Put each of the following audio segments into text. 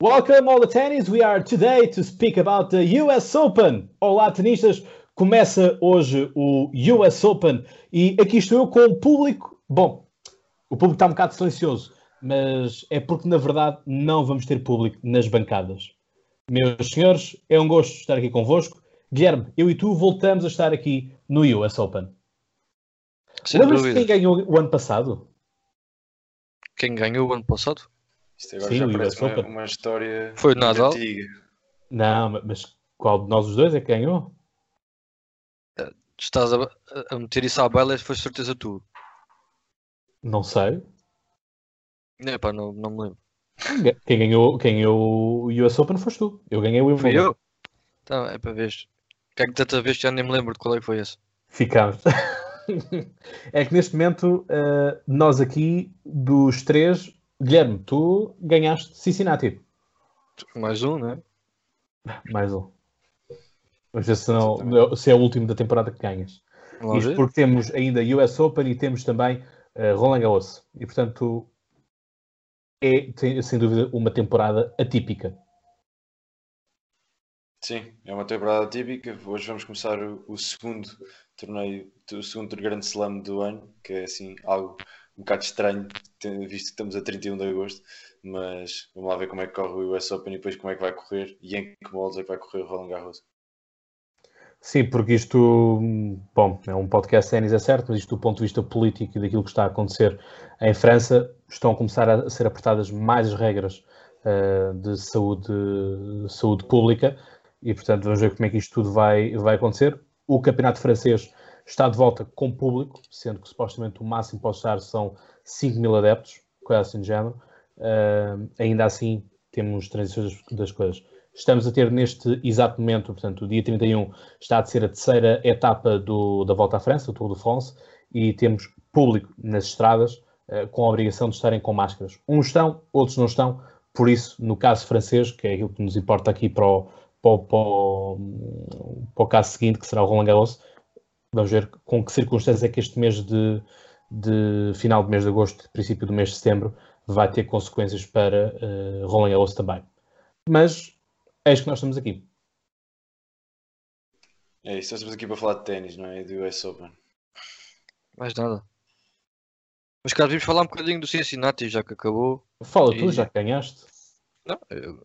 Welcome all the tennis. We are today to speak about the US Open. Olá, tenistas. Começa hoje o US Open e aqui estou eu com o público. Bom, o público está um bocado silencioso, mas é porque na verdade não vamos ter público nas bancadas. Meus senhores, é um gosto estar aqui convosco. Guilherme, eu e tu voltamos a estar aqui no US Open. Lembras-te quem ganhou o ano passado? Quem ganhou o ano passado? Isto agora Sim, já parece uma, uma, história Foi o Nadal? antiga. Não, mas qual de nós os dois é que ganhou? Eh, estás a, a meter isso à baila, foi certeza tu. Não sei. É pá, não, não me lembro. Quem ganhou, quem ganhou o US Open foste tu. Eu ganhei o Wimbledon. Eu? Então, é para ver. Que é que tanta vez já nem me lembro de qual é que foi esse. Ficámos. é que neste momento, uh, nós aqui, dos três, Guilherme, tu ganhaste Cincinnati. Mais um, né? Mais um. Vamos ver se, não, se é o último da temporada que ganhas. Vamos Isto ver. porque temos ainda US Open e temos também uh, Roland Garros. E portanto é tem, sem dúvida uma temporada atípica. Sim, é uma temporada atípica. Hoje vamos começar o, o segundo torneio, o segundo grande slam do ano, que é assim algo um bocado estranho, visto que estamos a 31 de agosto, mas vamos lá ver como é que corre o US Open e depois como é que vai correr e em que moldes é que vai correr o Roland Garros. Sim, porque isto, bom, é um podcast ténis, é certo, mas isto do ponto de vista político e daquilo que está a acontecer em França, estão a começar a ser apertadas mais as regras uh, de saúde, saúde pública e, portanto, vamos ver como é que isto tudo vai, vai acontecer. O campeonato francês está de volta com público, sendo que supostamente o máximo pode estar são 5 mil adeptos, coisa assim de género. Uh, ainda assim, temos transições das coisas. Estamos a ter neste exato momento, portanto, o dia 31 está a ser a terceira etapa do, da Volta à França, o Tour de France, e temos público nas estradas uh, com a obrigação de estarem com máscaras. Uns estão, outros não estão, por isso, no caso francês, que é aquilo que nos importa aqui para o, para, para, para o caso seguinte, que será o Roland Garros, Vamos ver com que circunstâncias é que este mês de, de final do mês de agosto, princípio do mês de setembro, vai ter consequências para uh, Roland Garros também. Mas eis que nós estamos aqui. É isso, estamos aqui para falar de ténis, não é? Do US Open. Mais nada. Mas caso vimos falar um bocadinho do Cincinnati, já que acabou. Fala e... tu, já que ganhaste. Não, eu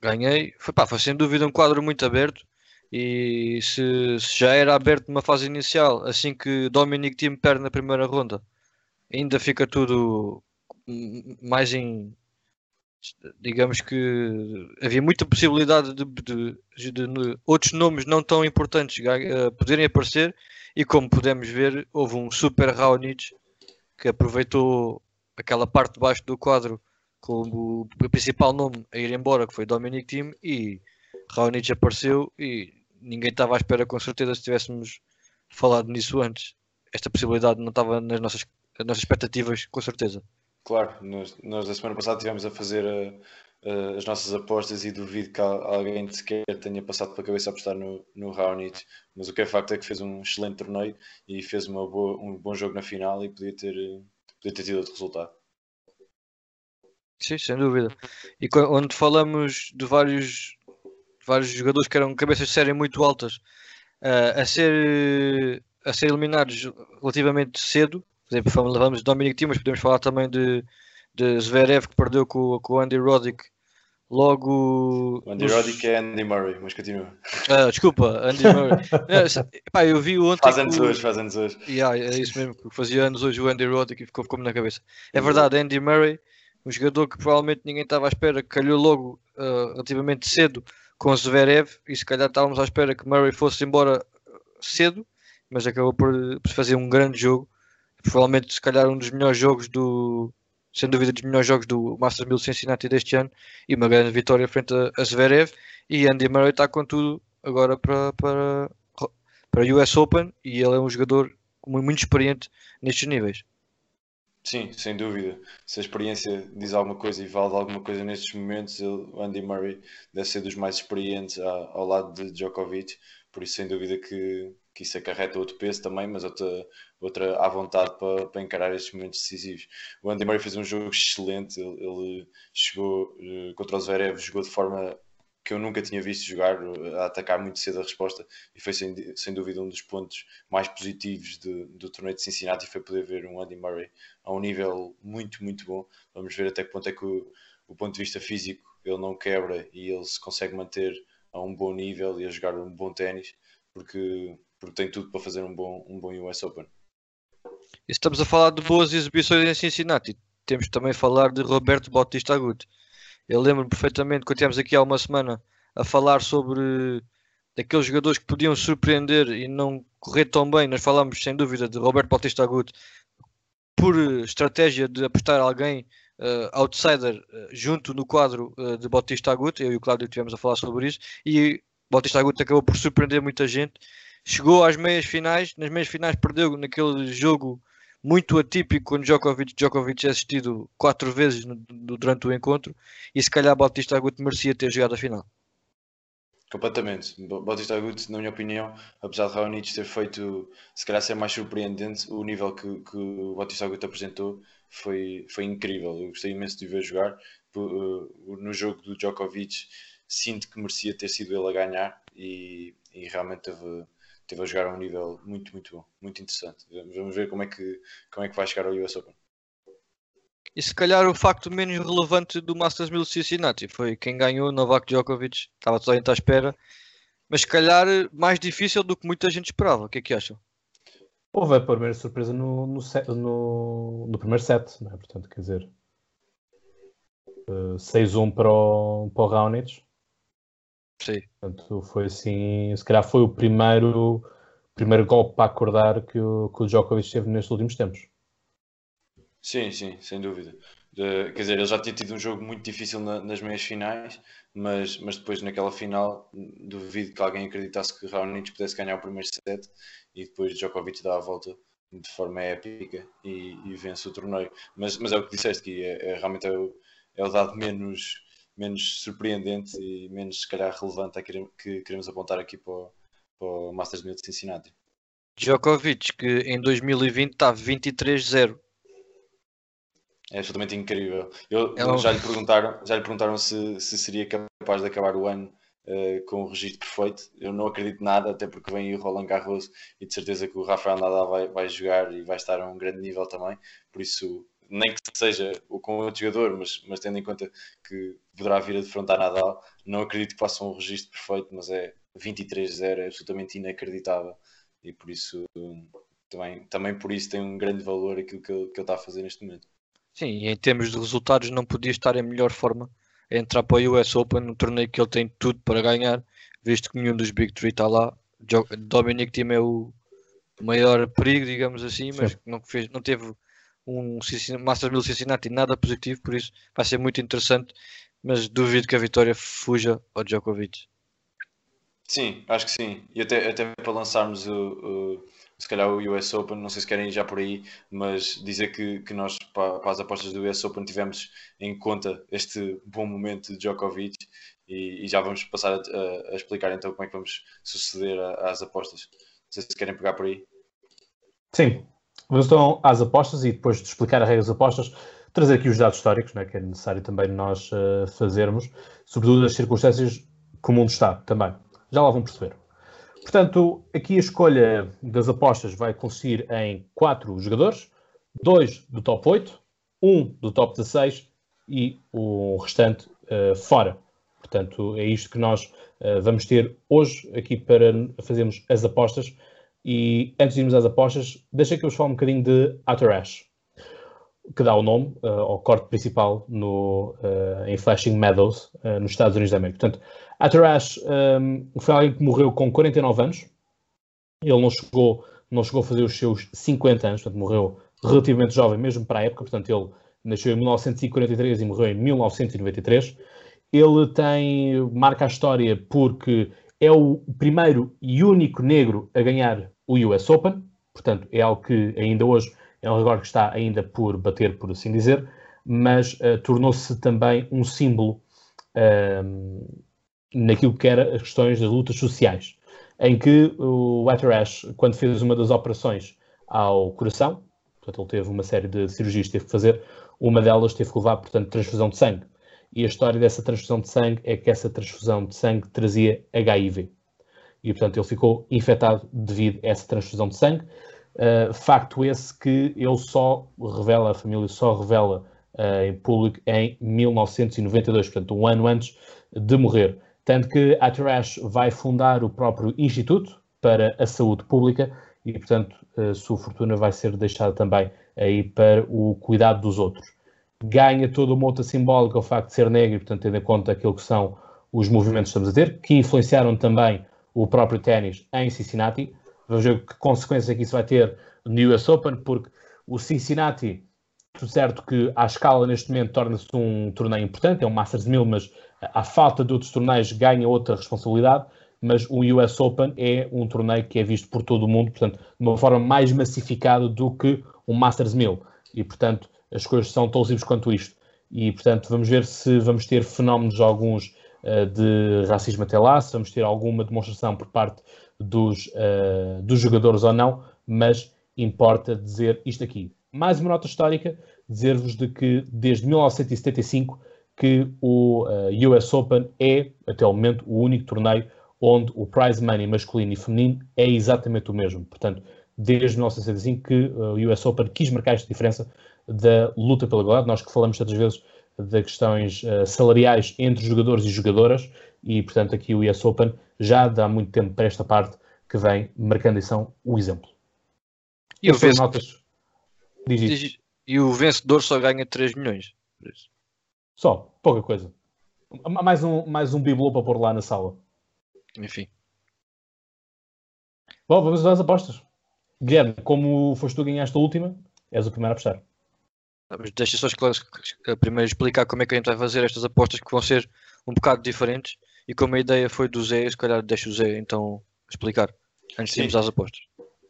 ganhei. Foi, pá, foi sem dúvida um quadro muito aberto. E se, se, já era aberto numa fase inicial, assim que Dominic Team perde na primeira ronda, ainda fica tudo mais em. Digamos que havia muita possibilidade de, de, de, de outros nomes não tão importantes uh, poderem aparecer, e como podemos ver, houve um super Raonic que aproveitou aquela parte de baixo do quadro como o principal nome a ir embora, que foi Dominic Team, e Raonic apareceu e ninguém estava à espera com certeza se tivéssemos falado nisso antes. Esta possibilidade não estava nas nossas, nas nossas expectativas, com certeza. Claro, nós, nós da semana passada estivemos a fazer a, a, as nossas apostas e duvido que alguém sequer tenha passado pela cabeça a apostar no, no Raonic, mas o que é facto é que fez um excelente torneio e fez uma boa, um bom jogo na final e podia ter, podia ter tido outro resultado. Sim, sem dúvida. E onde falamos de vários vários jogadores que eram cabeças de série muito altas uh, a, ser, a ser eliminados relativamente cedo. Por exemplo, falamos de Dominic Thiem, mas podemos falar também de, de Zverev que perdeu com, com o Andy Roddick logo. O Andy nos... Roddick é Andy Murray, mas continua. Ah, desculpa, Andy Murray. é, pá, eu vi ontem. Faz anos o... hoje, faz anos hoje. Yeah, é isso mesmo, fazia anos hoje o Andy Roddick e ficou como na cabeça. É verdade, Andy Murray, um jogador que provavelmente ninguém estava à espera, calhou logo uh, relativamente cedo com Zverev e se calhar estávamos à espera que Murray fosse embora cedo, mas acabou por, por fazer um grande jogo. Provavelmente, se calhar, um dos melhores jogos do. Sem dúvida, dos melhores jogos do Masters 1000 Cincinnati deste ano e uma grande vitória frente a, a Zverev. E Andy Murray está com tudo agora para, para, para US Open e ele é um jogador muito experiente nestes níveis. Sim, sem dúvida. Se a experiência diz alguma coisa e vale alguma coisa nestes momentos, o Andy Murray deve ser dos mais experientes ao, lado de Djokovic, por isso sem dúvida que, que isso acarreta outro peso também, mas outra, outra à vontade para, para encarar estes momentos decisivos. O Andy Murray fez um jogo excelente, ele, ele chegou uh, contra o Zverev, jogou de forma que eu nunca tinha visto jogar, a atacar muito cedo a resposta, e foi sem, sem dúvida um dos pontos mais positivos de, do torneio de Cincinnati, foi poder ver um Andy Murray a um nível muito, muito bom. Vamos ver até que ponto é que o, o ponto de vista físico ele não quebra e ele se consegue manter a um bom nível e a jogar um bom ténis, porque, porque tem tudo para fazer um bom, um bom US Open. Estamos a falar de boas exibições em Cincinnati. Temos também a falar de Roberto Bautista Agut. Eu lembro-me perfeitamente quando tivemos aqui há uma semana a falar sobre daqueles jogadores que podiam surpreender e não correr tão bem. Nós falámos sem dúvida de Roberto Bautista Agut por estratégia de apostar alguém uh, outsider uh, junto no quadro uh, de Bautista Agut. Eu e o Cláudio tivemos a falar sobre isso e Bautista Agut acabou por surpreender muita gente. Chegou às meias finais, nas meias finais perdeu naquele jogo muito atípico quando Djokovic, Djokovic é assistido quatro vezes no, durante o encontro e se calhar Bautista Agut merecia ter jogado a final. Completamente. Bautista Agut, na minha opinião, apesar de Raonic ter feito, se calhar ser mais surpreendente, o nível que, que o Bautista Agut apresentou foi, foi incrível. Eu gostei imenso de ver jogar. No jogo do Djokovic, sinto que merecia ter sido ele a ganhar e, e realmente teve, esteve a jogar a um nível muito, muito bom, muito interessante. Vamos ver como é que, como é que vai chegar ao US Open. E se calhar o facto menos relevante do Masters 1000 Cincinnati foi quem ganhou, Novak Djokovic, estava toda a gente à espera, mas se calhar mais difícil do que muita gente esperava. O que é que acham? Houve a primeira surpresa no, no, no, no primeiro set, não é? Portanto, quer dizer, uh, eh, 6-1 para o, para o Raonic Sim. Portanto, foi assim, se calhar foi o primeiro, primeiro golpe para acordar que o, que o Djokovic teve nestes últimos tempos. Sim, sim, sem dúvida. De, quer dizer, ele já tinha tido um jogo muito difícil na, nas meias finais, mas, mas depois naquela final duvido que alguém acreditasse que Raonic pudesse ganhar o primeiro set e depois Djokovic dá a volta de forma épica e, e vence o torneio. Mas, mas é o que disseste, que é, é realmente é o, é o dado menos menos surpreendente e menos, se calhar, relevante a que queremos apontar aqui para o, para o Masters 1000 de Cincinnati. Djokovic, que em 2020 está 23-0. É absolutamente incrível. Eu, é um... já, lhe perguntaram, já lhe perguntaram se, se seria capaz de acabar o ano uh, com o registro perfeito. Eu não acredito nada, até porque vem o Roland Garros e de certeza que o Rafael Nadal vai, vai jogar e vai estar a um grande nível também. Por isso, nem que seja com outro jogador, mas, mas tendo em conta que poderá vir a defrontar Nadal, não acredito que faça um registro perfeito, mas é 23-0, é absolutamente inacreditável e por isso também, também por isso tem um grande valor aquilo que ele, que ele está a fazer neste momento. Sim, e em termos de resultados não podia estar em melhor forma a entrar para o US Open, um torneio que ele tem tudo para ganhar, visto que nenhum dos Big Three está lá. Dominic Thiem é o maior perigo, digamos assim, mas não, fez, não teve um Masters 1000 Cincinnati nada positivo, por isso vai ser muito interessante, mas duvido que a vitória fuja ao Djokovic. Sim, acho que sim. E até, até para lançarmos o, o, se calhar o US Open, não sei se querem ir já por aí, mas dizer que, que nós para, para as apostas do US Open tivemos em conta este bom momento de Djokovic e, e já vamos passar a, a, a, explicar então como é que vamos suceder às apostas. Não sei se querem pegar por aí. Sim, Vamos então às apostas e depois de explicar as regras das apostas, trazer aqui os dados históricos, né, que é necessário também nós uh, fazermos, sobretudo as circunstâncias que o mundo está também. Já lá vão perceber. Portanto, aqui a escolha das apostas vai consistir em quatro jogadores, dois do top 8, um do top 16 e o restante uh, fora. Portanto, é isto que nós uh, vamos ter hoje aqui para fazermos as apostas e antes de irmos às apostas, deixa que eu vos fale um bocadinho de Atarash, que dá o nome uh, ao corte principal no, uh, em Flashing Meadows, uh, nos Estados Unidos da América. Portanto, Atarash um, foi alguém que morreu com 49 anos. Ele não chegou, não chegou a fazer os seus 50 anos, portanto, morreu relativamente jovem, mesmo para a época. Portanto, ele nasceu em 1943 e morreu em 1993. Ele tem, marca a história porque é o primeiro e único negro a ganhar o US Open, portanto, é algo que ainda hoje é um recorde que está ainda por bater, por assim dizer, mas uh, tornou-se também um símbolo uh, naquilo que era as questões das lutas sociais. em que o Ash, quando fez uma das operações ao coração, portanto, ele teve uma série de cirurgias que teve que fazer, uma delas teve que levar, portanto, transfusão de sangue. E a história dessa transfusão de sangue é que essa transfusão de sangue trazia HIV. E, portanto, ele ficou infectado devido a essa transfusão de sangue. Uh, facto esse que ele só revela, a família só revela uh, em público em 1992, portanto, um ano antes de morrer. Tanto que a Trash vai fundar o próprio Instituto para a Saúde Pública e, portanto, a sua fortuna vai ser deixada também aí para o cuidado dos outros. Ganha toda uma outra simbólica o facto de ser negro, portanto, tendo em conta aquilo que são os movimentos que estamos a ter, que influenciaram também o próprio ténis em Cincinnati. Vamos ver que consequência é que isso vai ter no US Open, porque o Cincinnati, tudo certo que à escala neste momento torna-se um torneio importante, é um Masters 1000, mas à falta de outros torneios ganha outra responsabilidade, mas o US Open é um torneio que é visto por todo o mundo, portanto, de uma forma mais massificada do que um Masters 1000. E, portanto, as coisas são tão simples quanto isto. E, portanto, vamos ver se vamos ter fenómenos alguns uh, de racismo até lá, se vamos ter alguma demonstração por parte dos, uh, dos jogadores ou não, mas importa dizer isto aqui. Mais uma nota histórica, dizer-vos de que desde 1975 que o eh, US Open é, até o momento, o único torneio onde o prize money masculino e feminino é exatamente o mesmo. Portanto, desde 1965 que o US Open quis marcar esta diferença da luta pela igualdade. Nós que falamos tantas vezes de questões uh, salariais entre jogadores e jogadoras e, portanto, aqui o US Open já dá muito tempo para esta parte que vem marcando então o exemplo. E o, vencedor, notas... Diz e o vencedor só ganha 3 milhões. Só, pouca coisa. Mais um, mais um bibelô para pôr lá na sala. Enfim. Bom, vamos às apostas. Guilherme, como foste tu ganhaste a última, és o primeiro a apostar. Deixa só primeiro explicar como é que a gente vai fazer estas apostas que vão ser um bocado diferentes e como a ideia foi do Zé, se calhar deixa o Zé então explicar antes de irmos às apostas.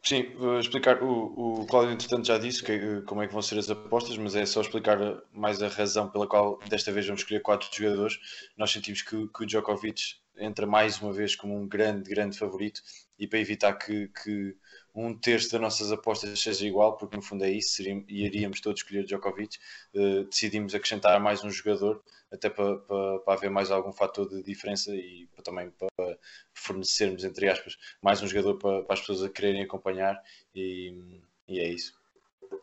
Sim, vou explicar. O, o Cláudio, entretanto, já disse que, como é que vão ser as apostas, mas é só explicar mais a razão pela qual desta vez vamos escolher quatro jogadores. Nós sentimos que, que o Djokovic entra mais uma vez como um grande, grande favorito e para evitar que, que um terço das nossas apostas seja igual, porque no fundo é isso, seríamos, iríamos todos escolher Djokovic, uh, decidimos acrescentar mais um jogador, até para, para, para, haver mais algum fator de diferença e para, também para fornecermos, entre aspas, mais um jogador para, para as pessoas a quererem acompanhar e, e, é isso.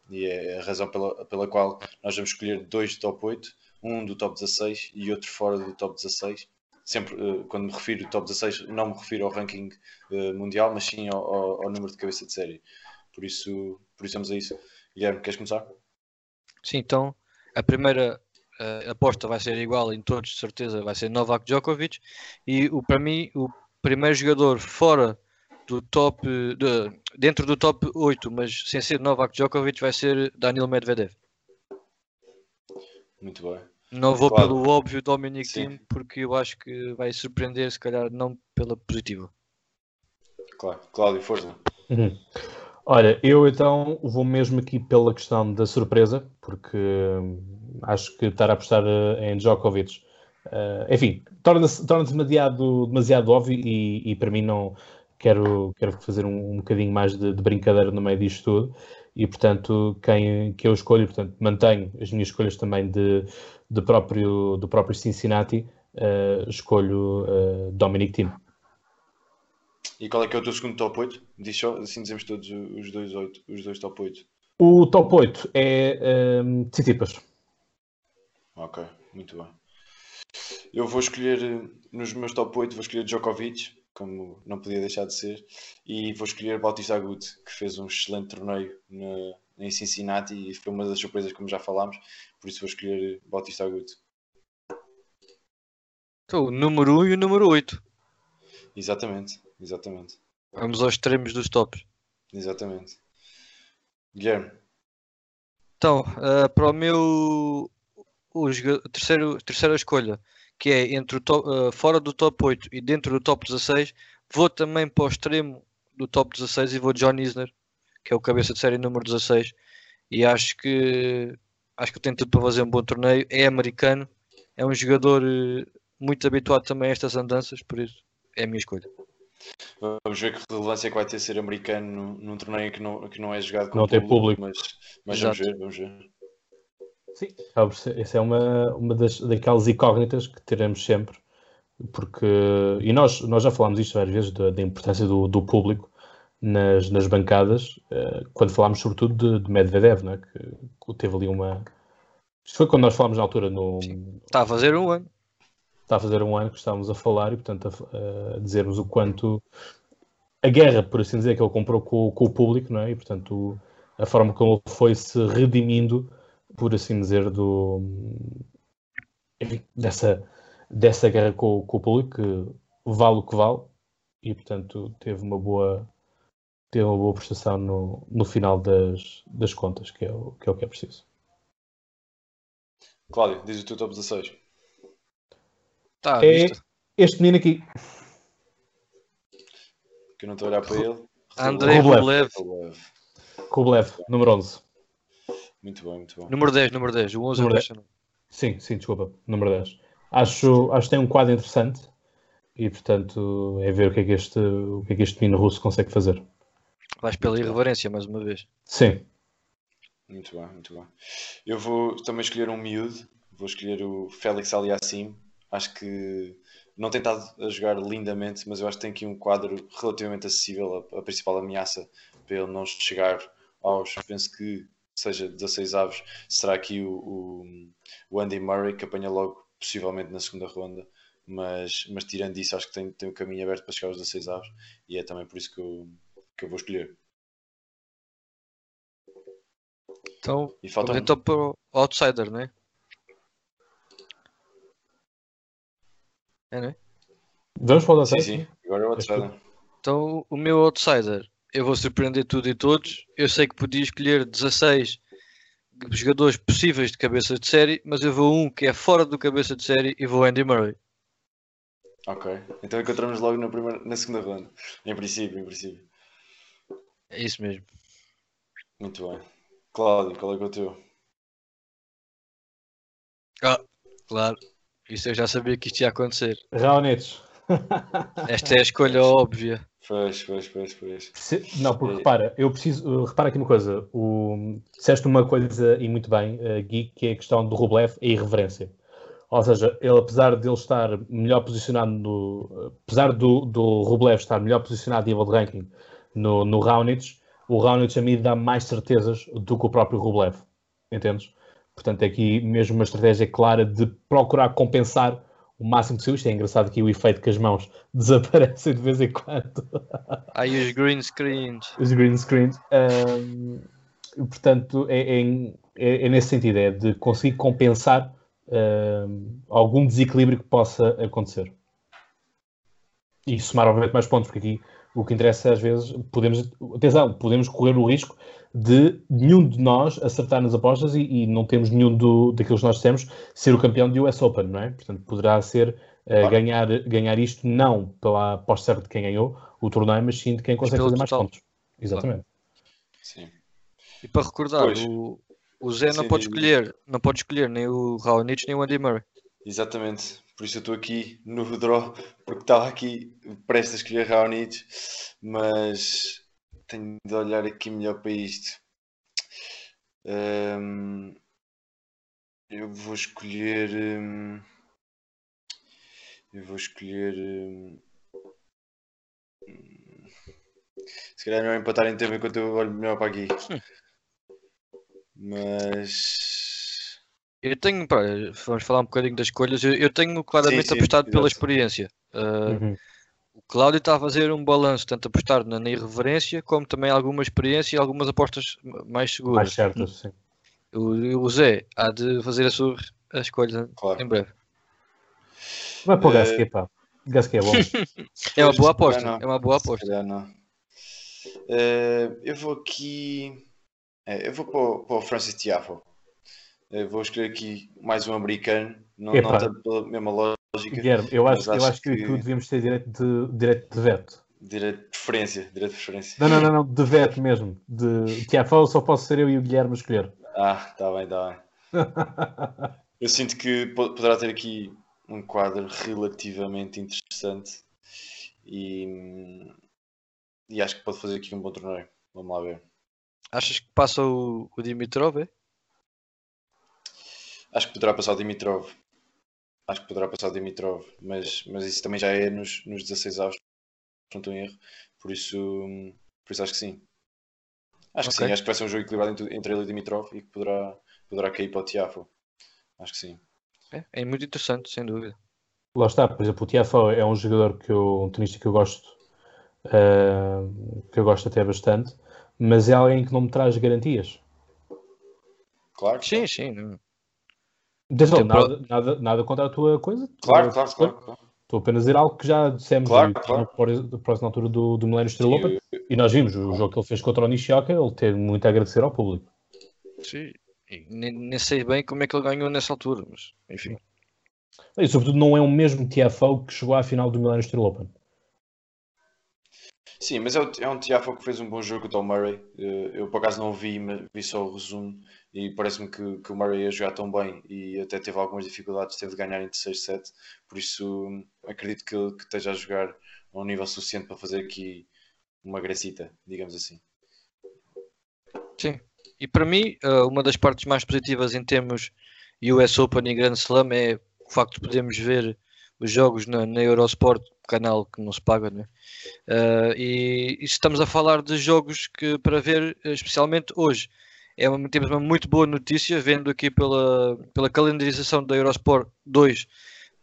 E é a razão pela, pela qual nós vamos escolher dois do top 8, um do top 16 e outro fora do top 16 sempre uh, quando me refiro ao top 16, não me refiro ao ranking uh, mundial, mas sim ao, ao, ao, número de cabeça de série. Por isso, por isso vamos a isso. Guilherme, queres começar? Sim, então a primeira uh, aposta vai ser igual em todos, de certeza, vai ser Novak Djokovic. E o, para mim, o primeiro jogador fora do top, de, dentro do top 8, mas sem ser Novak Djokovic, vai ser Daniel Medvedev. Muito bem. Não vou claro. pelo óbvio Dominic Team porque eu acho que vai surpreender, se calhar não pela positiva. Claro, Cláudio, força. Uhum. Olha, eu então vou mesmo aqui pela questão da surpresa, porque hum, acho que estar a apostar eh, em Djokovic, uh, enfim, torna-se torna demasiado, demasiado óbvio e, e, para mim não quero, quero fazer um, um bocadinho mais de, de, brincadeira no meio disto tudo e portanto quem que eu escolho, portanto mantenho as minhas escolhas também de, do próprio, do próprio Cincinnati, uh, escolho uh, Dominic Thiem. E qual é que é o teu segundo top 8? Diz só, assim dizemos todos os dois, 8, os dois top 8. O top 8 é um, ehm, Tsitsipas. Ok, muito bem. Eu vou escolher, nos meus top 8, vou escolher Djokovic, como não podia deixar de ser, e vou escolher Bautista Agut, que fez um excelente torneio na, em Cincinnati e foi uma das surpresas, como já falámos, por isso vou escolher Bautista Agut. Então, o número 1 e o número 8. Exatamente, exatamente. Vamos aos extremos dos tops. Exatamente. Guilherme. Então, uh, para o meu o terceiro, terceira escolha, que é entre o top, uh, fora do top 8 e dentro do top 16, vou também para o extremo do top 16 e vou John Isner, que é o cabeça de série número 16. E acho que acho que tem tudo para fazer um bom torneio. É americano, é um jogador eh, muito habituado também a estas andanças, por isso é a minha escolha. Vamos ver que relevância é que vai ter ser americano num torneio que não, que não é jogado com Não tem público. Mas, mas vamos ver, vamos ver. Sim, essa é uma, uma das, daquelas incógnitas que teremos sempre, porque, e nós, nós já falámos isto várias vezes, da, da importância do, do público nas, nas bancadas, eh, quando falámos sobretudo de, de Medvedev, né, que, que teve ali uma... Isto foi quando nós falámos na altura, no, Está a fazer um ano. está a fazer um ano que estávamos a falar e, portanto, a, a dizermos o quanto a guerra, por assim dizer, que ele comprou com, com o público, não é? E, portanto, o- a forma como ele foi se redimindo, por assim dizer, do, dessa, dessa guerra com, com o público, que vale o que vale, e, portanto, teve uma boa, teve uma boa prestação no, no final das, das contas, que é, o, que é o que é preciso. Cláudio, diz o teu top 16. Está à É vista. este menino aqui, Que eu não estou a olhar para ele. Andrei Rublev. Rublev. Rublev. Número 11. Muito bom, muito bom. Número 10, número 10. O 11 Número é o Sim, sim, desculpa, número 10. Acho, acho que tem um quadro interessante e, portanto, é ver o que é que este, o que é que este menino russo consegue fazer. Vais pela irreverência mais uma vez. Sim, Muito bem, muito bem. Eu vou também escolher um miúdo. Vou escolher o Félix Aliassim. Acho que não tem estado a jogar lindamente, mas eu acho que tem aqui um quadro relativamente acessível. A, a principal ameaça para ele não chegar aos, penso que seja 16 aves, será aqui o, o, o Andy Murray, que apanha logo, possivelmente na segunda ronda. Mas, mas tirando isso, acho que tem, tem o caminho aberto para chegar aos 16 aves e é também por isso que eu, que eu vou escolher. Então, E falta um. então para o outsider, não é? É, não é? vamos para o Sim, Dacete? sim, agora é o outsider. Então, o meu outsider, eu vou surpreender tudo e todos. Eu sei que podia escolher 16 jogadores possíveis de cabeça de série, mas eu vou um que é fora do cabeça de série e vou Andy Murray. Ok, então encontramos logo na, primeira, na segunda ronda. Em princípio, em princípio. É isso mesmo. Muito bem. Cláudio, qual é que é o teu? Ah, claro. Isso eu já sabia que isto ia acontecer. Raonites. Esta é a escolha óbvia. Pois, pois, pois, pois. Não, porque É. repara, eu preciso. uh, Repara aqui uma coisa. O, disseste uma coisa e muito bem, uh, Gui, que é a questão do Rublev e a irreverência. Ou seja, ele, apesar de ele estar melhor posicionado no. Apesar do, do Rublev estar melhor posicionado a nível de ranking no, no Raonic, o Raonic a mim dá mais certezas do que o próprio Rublev. Entendes? Portanto, é aqui mesmo uma estratégia clara de procurar compensar o máximo possível. Isto é engraçado aqui o efeito que as mãos desaparecem de vez em quando Aí os green screens. os green screens. E, portanto, é, é- é- é nesse sentido, é de conseguir compensar ahm, algum desequilíbrio que possa acontecer. E somar, obviamente, mais pontos, porque aqui o que interessa às vezes, podemos, atenção, podemos correr o risco de nenhum de nós acertar nas apostas e, e não temos nenhum do, daqueles que nós temos ser o campeão de US Open, não é? Portanto, poderá ser ah, Claro. ganhar, ganhar isto não pela aposta certa de quem ganhou o torneio, mas sim de quem consegue fazer mais total. pontos. Exatamente. Sim. E para recordar, Pois. o, o Zé não Sim, pode escolher, não pode escolher nem o Raonic nem o Andy Murray. Exatamente. Por isso eu estou aqui no draw, porque estava aqui prestes a escolher Raonic, mas tenho de olhar aqui melhor para isto. Ahm, eu vou escolher. hum, eu vou escolher. hum, se calhar é melhor empatar em tempo enquanto eu olho melhor para aqui. Mas. Eu tenho, pá, vamos falar um bocadinho das escolhas. Eu, eu tenho claramente sim, apostado pela experiência. Uh, Uhum. O Cláudio está a fazer um balanço, tanto apostar na, na irreverência, como também alguma experiência e algumas apostas mais Mais seguras. certas, sim. O, o Zé há de fazer a sua a escolha Claro. em breve. Vai para o Eh, Gasquet, pá. Gasquet é bom. É uma boa aposta. É uma boa aposta. Eh, eu vou aqui. é, eu vou para o, para o Francis Tiafo. Eu vou escolher aqui mais um americano, não, não Epá. tanto pela mesma lógica, Guilherme, eu acho, Mas eu acho acho que, que- tu devíamos ter direito de, direito de veto. direito de preferência, direito de preferência. Não, não, não, não, de veto mesmo. De Tiafo só posso ser eu e o Guilherme a escolher. Ah, está bem, está bem. Eu sinto que po- poderá ter aqui um quadro relativamente interessante e, e acho que pode fazer aqui um bom torneio. Vamos lá ver. Achas que passa o, o Dimitrov? É? Acho que poderá passar o Dimitrov. Acho que poderá passar o Dimitrov, mas, mas isso também já é nos, nos 16 avos, não estou em erro. Por isso, por isso acho que sim. Acho okay. que sim, acho que vai ser um jogo equilibrado entre, entre ele e Dimitrov e que poderá, poderá cair para o Tiafo. Acho que sim. É, é muito interessante, sem dúvida. Lá está, por exemplo, o Tiafo é um jogador que eu, um tenista que eu gosto, uh, que eu gosto até bastante, mas é alguém que não me traz garantias. Claro. Sim, sim. Não... Atenção, nada, pro... nada, nada contra a tua coisa. Claro, claro, claro, claro. Estou apenas a dizer algo que já dissemos claro, claro. na próxima altura do, do Millennium Estrela Open. E nós vimos o jogo que ele fez contra o Nishioka, ele teve muito a agradecer ao público. Sim, nem, nem, sei bem como é que ele ganhou nessa altura, mas enfim. E sobretudo não é o mesmo TFO que chegou à final do Millennium Estrela Open. Sim, mas é, é um que fez um bom jogo com o Tom Murray. Eh, eu por acaso não vi, vi só o resumo e parece-me que, que, o Murray ia jogar tão bem e até teve algumas dificuldades, teve de ganhar em terceiro set. Por isso acredito que ele que esteja a jogar a um nível suficiente para fazer aqui uma gracita, digamos assim. Sim, e para mim, eh, uma das partes mais positivas em termos US Open e Grand Slam é o facto de podermos ver os jogos na, na Eurosport, canal que não se paga, né? Uh, e, e, estamos a falar de jogos que para ver, especialmente hoje, é uma, temos uma muito boa notícia, vendo aqui pela, pela calendarização da Eurosport 2,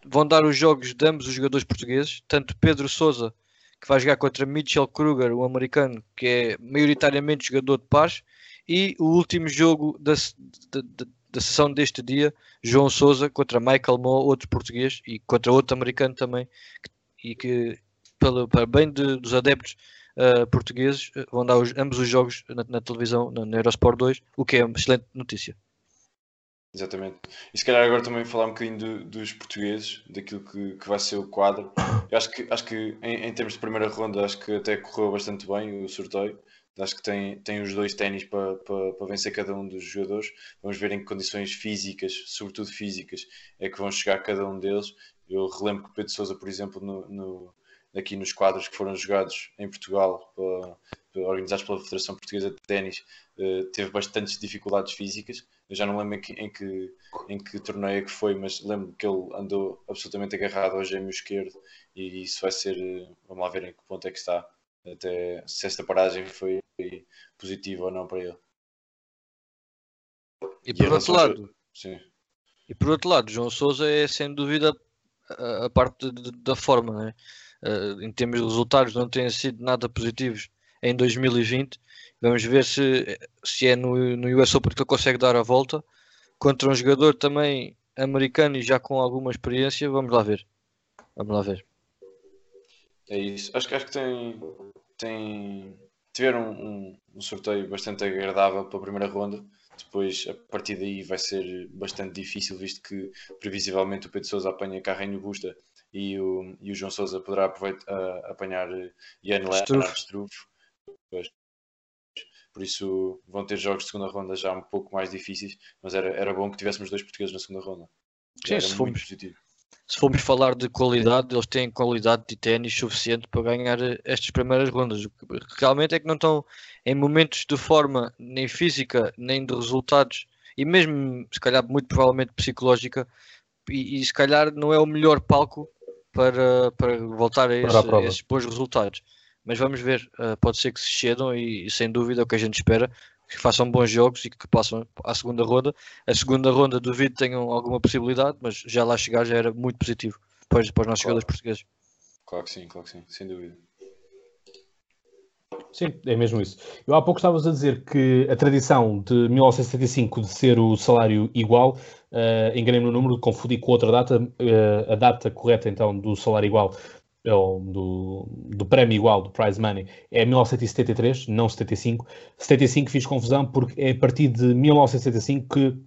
vão dar os jogos de ambos os jogadores portugueses, tanto Pedro Souza, que vai jogar contra Mitchell Kruger, o americano, que é maioritariamente jogador de pares, e o último jogo da, da, da, sessão deste dia, João Souza contra Michael Moore, outro português, e contra outro americano também, que, e que, pelo, para bem de, dos adeptos uh, portugueses, eh, vão dar os, ambos os jogos na, na televisão, na, na, Eurosport 2, o que é uma excelente notícia. Exatamente. E se calhar agora também falar um bocadinho do, dos portugueses, daquilo que, que vai ser o quadro. Eu acho que, acho que em, em termos de primeira ronda, acho que até correu bastante bem o sorteio. Acho que tem, tem os dois ténis para, para, vencer cada um dos jogadores. Vamos ver em que condições físicas, sobretudo físicas, é que vão chegar cada um deles. Eu relembro que o Pedro Souza, por exemplo, no, no, aqui nos quadros que foram jogados em Portugal, organizados pela Federação Portuguesa de Ténis, uh, teve bastantes dificuldades físicas. Eu já não lembro em que, em que, em que torneio é que foi, mas lembro que ele andou absolutamente agarrado ao gêmeo esquerdo e isso vai ser. Eh, vamos lá ver em que ponto é que está até se esta paragem foi positiva ou não para ele. E, e por outro lado, sim. e por outro lado, João Souza é sem dúvida a, a parte de, da forma, né? Uh, em termos de resultados, não têm sido nada positivos em 2020. Vamos ver se, se é no, no US Open que ele consegue dar a volta contra um jogador também americano e já com alguma experiência. Vamos lá ver. Vamos lá ver. É isso. Acho que, acho que tem, tem, tiveram um, um, sorteio bastante agradável para a primeira ronda. Depois, a partir daí, vai ser bastante difícil, visto que previsivelmente o Pedro Souza apanha Carreño Busta e o, e o João Souza poderá aproveitar, uh, apanhar Ian Leonard Struff. Por isso, vão ter jogos de segunda ronda já um pouco mais difíceis, mas era, era bom que tivéssemos dois portugueses na segunda ronda. Sim, era se fomos, positivo se formos falar de qualidade, eles têm qualidade de ténis suficiente para ganhar estas primeiras rondas. O que realmente é que não estão em momentos de forma nem física, nem de resultados, e mesmo, se calhar, muito provavelmente psicológica, e, e se calhar não é o melhor palco para, para voltar a, esse, a esses bons resultados. Mas vamos ver, uh, pode ser que se cedam e, e, sem dúvida é o que a gente espera, que façam bons jogos e que passem à segunda ronda. A segunda ronda duvido tenham alguma possibilidade, mas já lá chegar já era muito positivo para, para os nossos claro. jogadores portugueses. Claro que sim, claro que sim, sem dúvida. Sim, é mesmo isso. Eu há pouco estavas a dizer que a tradição de 1975 de ser o salário igual, uh, enganei-me no número, confundi com outra data, uh, a data correta então do salário igual do, do prémio igual, do prize money, é 1973, não 75. 75 fiz confusão porque é a partir de 1975 que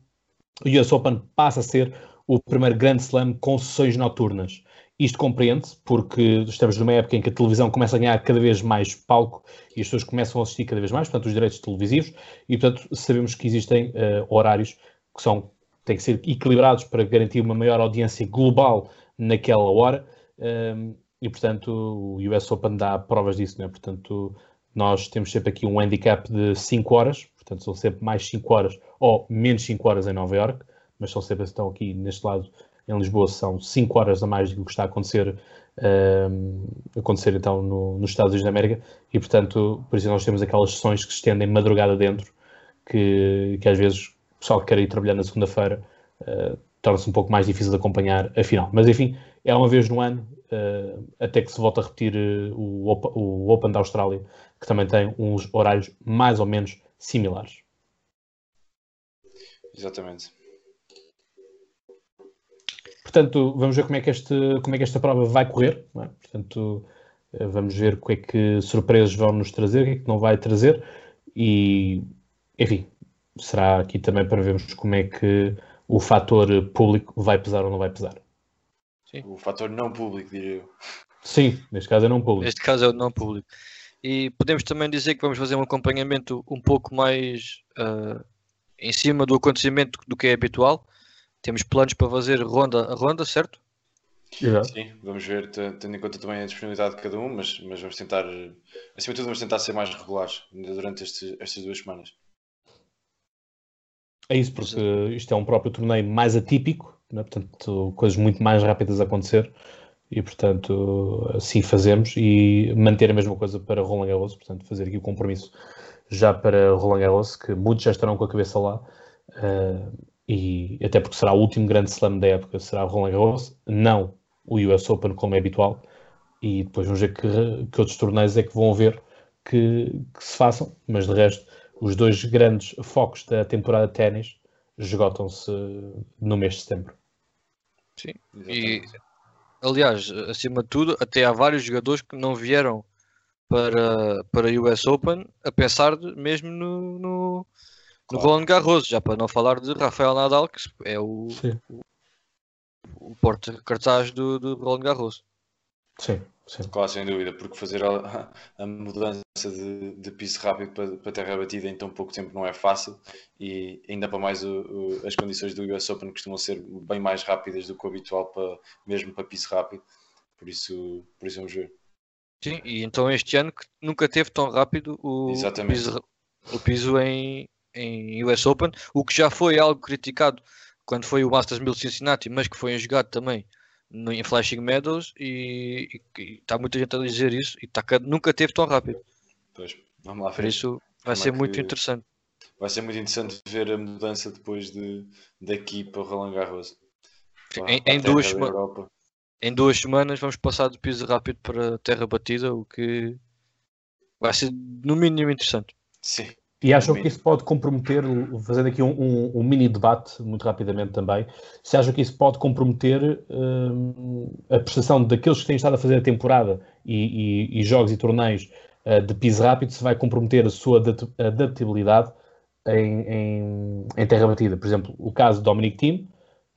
o US Open passa a ser o primeiro grande slam com sessões noturnas. Isto compreende-se porque estamos numa época em que a televisão começa a ganhar cada vez mais palco e as pessoas começam a assistir cada vez mais, portanto, os direitos televisivos, e portanto sabemos que existem uh, horários que são, têm que ser equilibrados para garantir uma maior audiência global naquela hora. Um, e portanto o US Open dá provas disso, não é? Portanto, nós temos sempre aqui um handicap de 5 horas, portanto são sempre mais 5 horas ou menos 5 horas em Nova York, mas são sempre estão aqui neste lado em Lisboa são 5 horas a mais do que está a acontecer, um, acontecer então no, nos Estados Unidos da América e portanto por isso nós temos aquelas sessões que se estendem madrugada dentro que, que às vezes o pessoal que quer ir trabalhar na segunda-feira uh, torna-se um pouco mais difícil de acompanhar a final. Mas enfim, é uma vez no ano, até que se volta a repetir uh, o, Open, o Open da Austrália, que também tem uns horários mais ou menos similares. Exatamente. Portanto, vamos ver como é que, este, como é que esta prova vai correr. É? Portanto, uh, vamos ver o que é que surpresas vão nos trazer, o que é que não vai trazer. E, enfim, será aqui também para vermos como é que o fator público vai pesar ou não vai pesar. Sim. O fator não público, diria eu. Sim, neste caso é não público. Neste caso é o não público. E podemos também dizer que vamos fazer um acompanhamento um pouco mais uh, em cima do acontecimento do que é habitual. Temos planos para fazer ronda a ronda, certo? Exato. Sim, vamos ver, tendo em conta também a disponibilidade de cada um, mas, mas vamos tentar, acima de tudo, vamos tentar ser mais regulares durante este, estas duas semanas. É isso, porque isto é um próprio torneio mais atípico, né? portanto, coisas muito mais rápidas a acontecer e, portanto, assim fazemos e manter a mesma coisa para Roland Garros, portanto, fazer aqui o compromisso já para Roland Garros, que muitos já estarão com a cabeça lá, uh, e até porque será o último grande slam da época, será Roland Garros, não o US Open como é habitual, e depois vamos ver que, que outros torneios é que vão ver que, que se façam, mas de resto os dois grandes focos da temporada de ténis esgotam-se no mês de setembro. Sim, e aliás, acima de tudo, até há vários jogadores que não vieram para, para a US Open a pensar de, mesmo no, no, no Roland Garros, já para não falar de Rafael Nadal, que é o, o, o porta-cartaz do, do Roland Garros. Sim. Sim. Claro, sem dúvida, porque fazer a, a mudança de, de, piso rápido para, para, terra batida em tão pouco tempo não é fácil e ainda para mais o, o, as condições do US Open costumam ser bem mais rápidas do que o habitual para, mesmo para piso rápido, por isso, por isso vamos ver. Sim, e então este ano que nunca teve tão rápido o, piso, o piso em, em US Open, o que já foi algo criticado quando foi o Masters 1000 Cincinnati, mas que foi jogado também no, em Flashing Meadows e está muita gente a dizer isso e tá, nunca teve tão rápido. Pois, vamos lá. Por isso vai Como ser é muito interessante. Vai ser muito interessante ver a mudança depois de, daqui para o Roland Garros. em, em duas em duas semanas vamos passar do piso rápido para terra batida, o que vai ser no mínimo interessante. Sim. E acham que isso pode comprometer, fazendo aqui um, um, um, mini debate, muito rapidamente também, se acham que isso pode comprometer um, a prestação daqueles que têm estado a fazer a temporada e, e, e jogos e torneios uh, de piso rápido, se vai comprometer a sua adaptabilidade em, em, em, terra batida? Por exemplo, o caso do Dominic Thiem,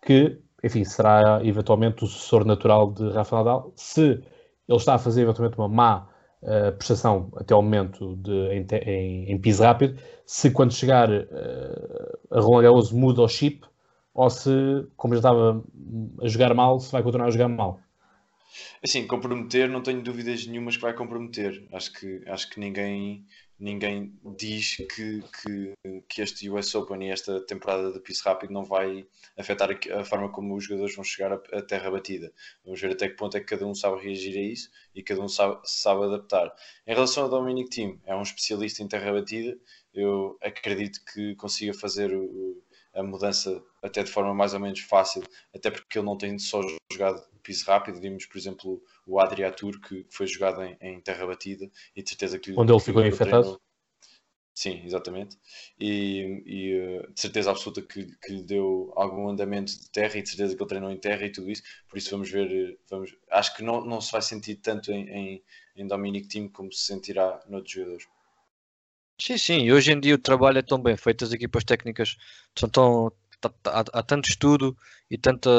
que, enfim, será eventualmente o sucessor natural de Rafa Nadal, se ele está a fazer eventualmente uma má uh, prestação até ao momento de, em, em, em piso rápido, se quando chegar uh, a Roland Garros muda o chip ou se, como já estava a jogar mal, se vai continuar a jogar mal. Assim, comprometer, não tenho dúvidas nenhumas que vai comprometer. Acho que, acho que ninguém, ninguém diz que, que, que este US Open e esta temporada de piso rápido não vai afetar a, forma como os jogadores vão chegar à terra batida. Vamos ver até que ponto é que cada um sabe reagir a isso e cada um sabe, sabe adaptar. Em relação ao Dominic Thiem, é um especialista em terra batida. Eu acredito que consiga fazer a mudança até de forma mais ou menos fácil, até porque ele não tem só jogado piso rápido. Vimos, por exemplo, o Adriatur, que, que foi jogado em, em, terra batida, e de certeza que. Onde ele ficou infectado? Sim, exatamente. E, e eh, de certeza absoluta que, que lhe deu algum andamento de terra e de certeza que ele treinou em terra e tudo isso. Por isso vamos ver. Eh, vamos, acho que não, não se vai sentir tanto em, em, em Dominic Team como se sentirá noutros jogadores. Sim, sim, e hoje em dia o trabalho é tão bem feito, as equipas técnicas são tão. Há, há tanto estudo e tanta,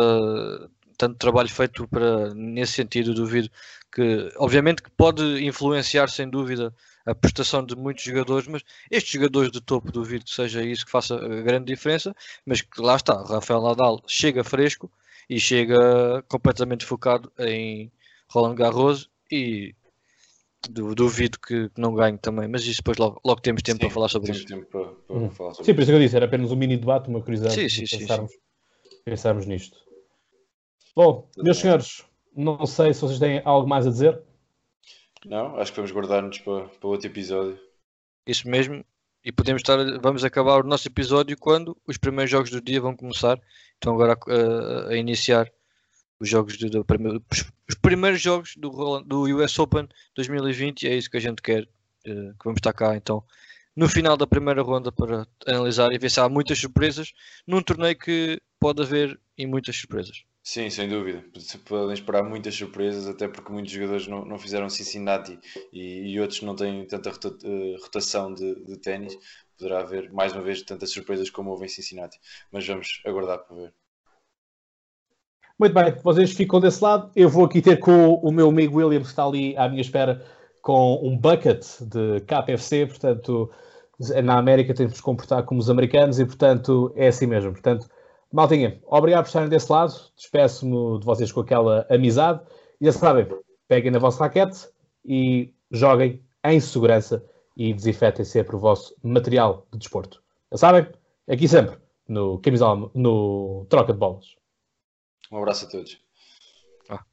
tanto trabalho feito para nesse sentido, duvido que obviamente que pode influenciar sem dúvida a prestação de muitos jogadores, mas estes jogadores de topo duvido que seja isso que faça a grande diferença, mas que lá está, Rafael Nadal chega fresco e chega completamente focado em Roland Garros e duvido que não ganhe também, mas isso depois logo, logo temos tempo sim, para falar sobre temos isso. Tempo para, para hum. falar sobre sim, por isso que eu disse, era apenas um mini debate, uma curiosidade sim, sim, pensarmos, sim, pensarmos nisto. Bom, Tudo meus bem. senhores, não sei se vocês têm algo mais a dizer. Não, acho que vamos guardar-nos para, para outro episódio. Isso mesmo, e podemos estar, vamos acabar o nosso episódio quando os primeiros jogos do dia vão começar. Então agora a, a iniciar os jogos do, do, os primeiros jogos do, do US Open 2020 e é isso que a gente quer uh, que vamos estar cá então no final da primeira ronda para analisar e ver se há muitas surpresas num torneio que pode haver e muitas surpresas. Sim, sem dúvida. Podem esperar muitas surpresas, até porque muitos jogadores não, não fizeram Cincinnati e, e outros não têm tanta eh, rotação de, de ténis. Poderá haver mais uma vez tantas surpresas como houve em Cincinnati. Mas vamos aguardar para ver. Muito bem, vocês ficam desse lado. Eu vou aqui ter com o meu amigo William, que está ali à minha espera, com um bucket de KFC. Portanto, na América temos de comportar como os americanos e, portanto, é assim mesmo. Portanto, maltinha, obrigado por estarem desse lado. Despeço-me de vocês com aquela amizade. E já sabem, peguem na vossa raquete e joguem em segurança e desinfetem sempre o vosso material de desporto. Já sabem, aqui sempre, no camisola, no troca de bolas. Um abraço a todos. Ah.